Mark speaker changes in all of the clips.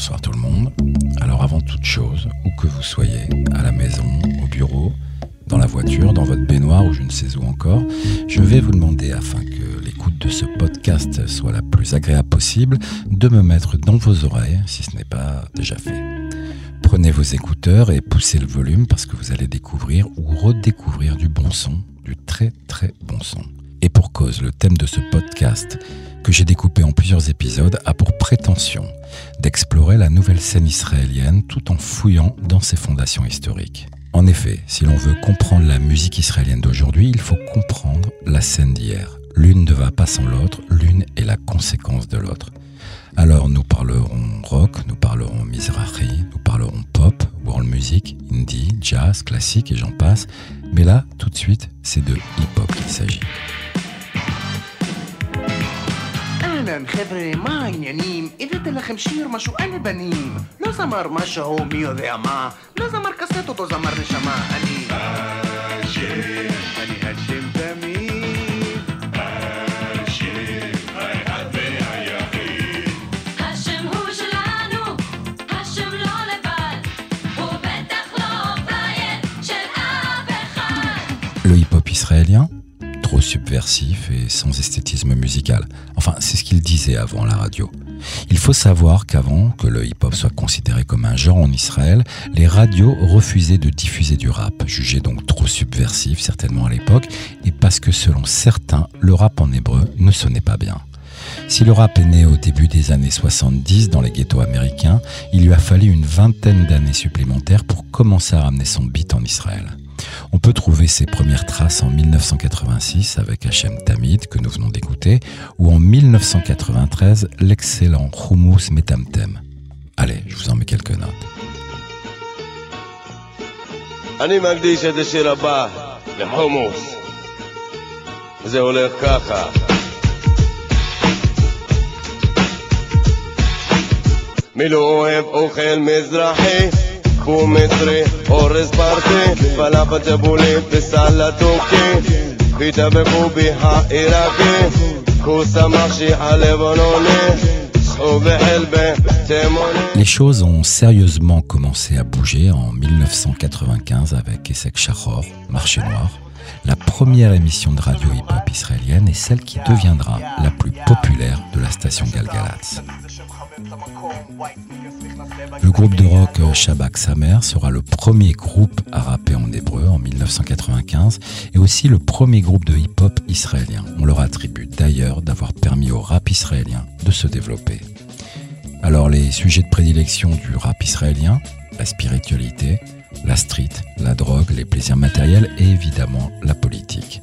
Speaker 1: bonsoir tout le monde. Alors avant toute chose, où que vous soyez, à la maison, au bureau, dans la voiture, dans votre baignoire ou je ne sais où encore, je vais vous demander, afin que l'écoute de ce podcast soit la plus agréable possible, de me mettre dans vos oreilles, si ce n'est pas déjà fait. Prenez vos écouteurs et poussez le volume parce que vous allez découvrir ou redécouvrir du bon son, du très très bon son. Et pour cause, le thème de ce podcast, que j'ai découpé en plusieurs épisodes, a pour prétention d'explorer la nouvelle scène israélienne tout en fouillant dans ses fondations historiques. En effet, si l'on veut comprendre la musique israélienne d'aujourd'hui, il faut comprendre la scène d'hier. L'une ne va pas sans l'autre, l'une est la conséquence de l'autre. Alors nous parlerons rock, nous parlerons mizrahi, nous parlerons pop, world music, indie, jazz, classique et j'en passe. Mais là, tout de suite, c'est de hip-hop qu'il s'agit.
Speaker 2: אהלן, חבר'ה, מה העניינים? הבאתי לכם שיר, משהו על בנים. לא זמר משהו, מי יודע מה. לא זמר כסת אותו זמר נשמה. אני... אשם. אני אשם תמיד.
Speaker 1: אשם, Trop subversif et sans esthétisme musical. Enfin, c'est ce qu'il disait avant la radio. Il faut savoir qu'avant que le hip-hop soit considéré comme un genre en Israël, les radios refusaient de diffuser du rap, jugé donc trop subversif certainement à l'époque, et parce que selon certains, le rap en hébreu ne sonnait pas bien. Si le rap est né au début des années 70 dans les ghettos américains, il lui a fallu une vingtaine d'années supplémentaires pour commencer à ramener son beat en Israël. On peut trouver ses premières traces en 1986 avec Hachem Tamid que nous venons d'écouter, ou en 1993 l'excellent Hummus Metamtem. Allez, je vous en mets quelques notes.
Speaker 3: אני מקדיש את השיר הבא לחומוס. זה הולך ככה. מי לא אוהב אוכל מזרחי?
Speaker 1: Les choses ont sérieusement commencé à bouger en 1995 avec Essek Shachor, Marché Noir, la première émission de radio hip-hop israélienne et celle qui deviendra la plus populaire la station Galgalatz. Le groupe de rock Shabak Samer sera le premier groupe à rapper en hébreu en 1995 et aussi le premier groupe de hip-hop israélien. On leur attribue d'ailleurs d'avoir permis au rap israélien de se développer. Alors les sujets de prédilection du rap israélien, la spiritualité, la street, la drogue, les plaisirs matériels et évidemment la politique.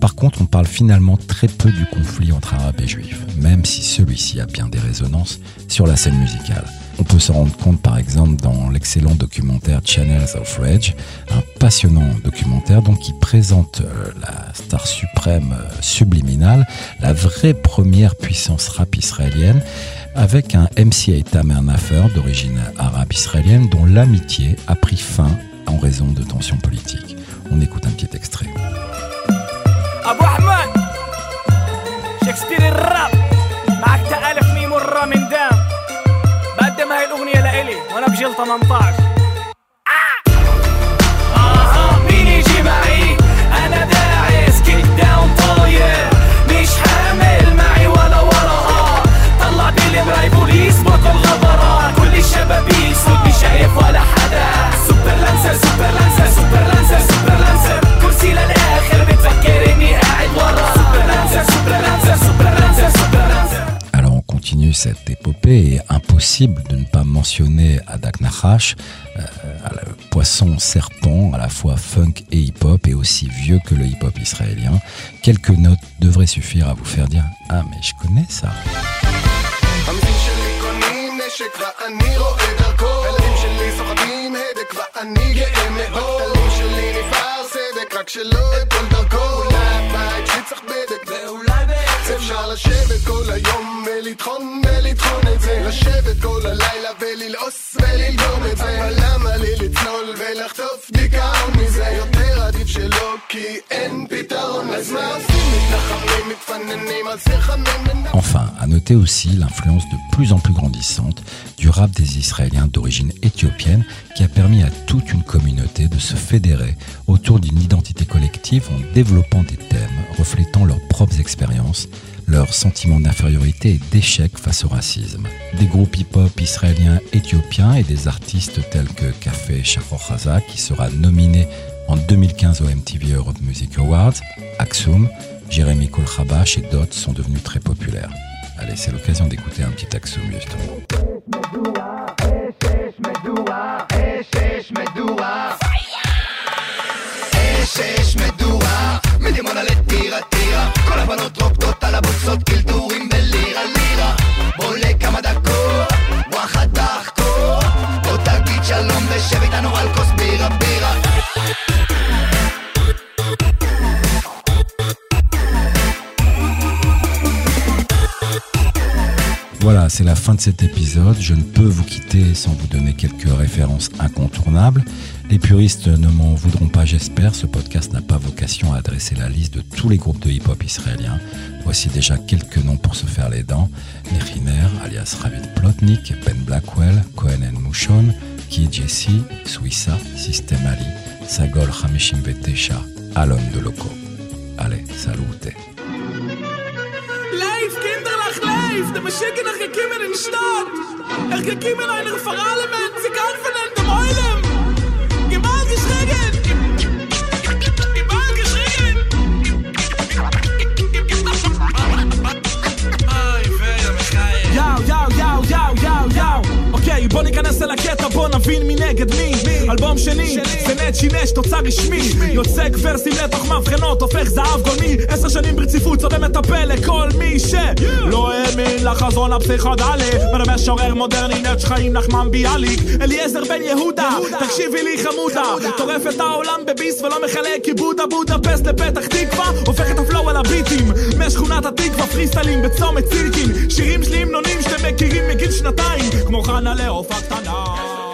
Speaker 1: Par contre, on parle finalement très peu du conflit entre arabes et juifs, même si celui-ci a bien des résonances sur la scène musicale. On peut s'en rendre compte par exemple dans l'excellent documentaire Channels of Rage, un passionnant documentaire donc qui présente euh, la star suprême euh, subliminale, la vraie première puissance rap israélienne, avec un MCA Tamer Nafer d'origine arabe israélienne dont l'amitié a pris fin en raison de tensions politiques. On écoute un petit extrait.
Speaker 4: جيل 18
Speaker 1: et impossible de ne pas mentionner Adak Nachash, euh, poisson serpent à la fois funk et hip-hop et aussi vieux que le hip-hop israélien. Quelques notes devraient suffire à vous faire dire Ah mais je connais ça.
Speaker 5: לשבת כל היום ולטחון ולטחון את זה לשבת כל הלילה וללעוס וללגום את זה אבל למה לי לצלול ולחטוף דיכאון מזה יותר עדיף שלא כי אין פתרון אז מה עושים מתנחמים מתפננים על סרחמים
Speaker 1: Enfin, à noter aussi l'influence de plus en plus grandissante du rap des Israéliens d'origine éthiopienne qui a permis à toute une communauté de se fédérer autour d'une identité collective en développant des thèmes reflétant leurs propres expériences, leur sentiment d'infériorité et d'échec face au racisme. Des groupes hip-hop israéliens éthiopiens et des artistes tels que Café Shachor qui sera nominé en 2015 au MTV Europe Music Awards, Aksum, Jérémy Kolchabash et d'autres sont devenus très populaires. Allez, c'est l'occasion d'écouter un petit Aksum justement.
Speaker 6: Demande à l'être pirate, tira. Quand la bonne trompe, t'as la bonne sorte qu'il tourne.
Speaker 1: Voilà, c'est la fin de cet épisode. Je ne peux vous quitter sans vous donner quelques références incontournables. Les puristes ne m'en voudront pas, j'espère. Ce podcast n'a pas vocation à adresser la liste de tous les groupes de hip-hop israéliens. Voici déjà quelques noms pour se faire les dents. Alias Ravid Plotnik, Ben Blackwell, Cohen Mouchon, Kid Jesse, Suissa, System Ali, Sagol Hamishim Vetesha, Alon de Loco.
Speaker 4: Ich bin schicken, ich gekiemen in die Stadt. Ich gekiemen einer für alle Menschen, sie kann von einem Eulen. Gewalt geschrien. Gewalt geschrien. Ay, feia, me cae. Yao, yao, yao, yao. Okay, בוא ניכנס אל הקטע, בוא נבין מי מי. אלבום שני, זה נט שימש, תוצר רשמי. יוצק ורסים לתוך מבחנות, הופך זהב גולמי. עשר שנים ברציפות, צודק מטפל לכל מי שלא האמין לחזון הפסיכודלי בין משורר מודרני, נט שחיים נחמן ביאליק. אליעזר בן יהודה, תקשיבי לי חמודה. טורף את העולם בביס ולא מחלק עיבודה בודפסט לפתח תקווה הופך את הפלואו על הביטים. משכונת התקווה פריסטיילים בצומת סירקין שירים שלי המנונים שאתם מכירים מגיל שנתיים כמו חנה לעוף הקטנה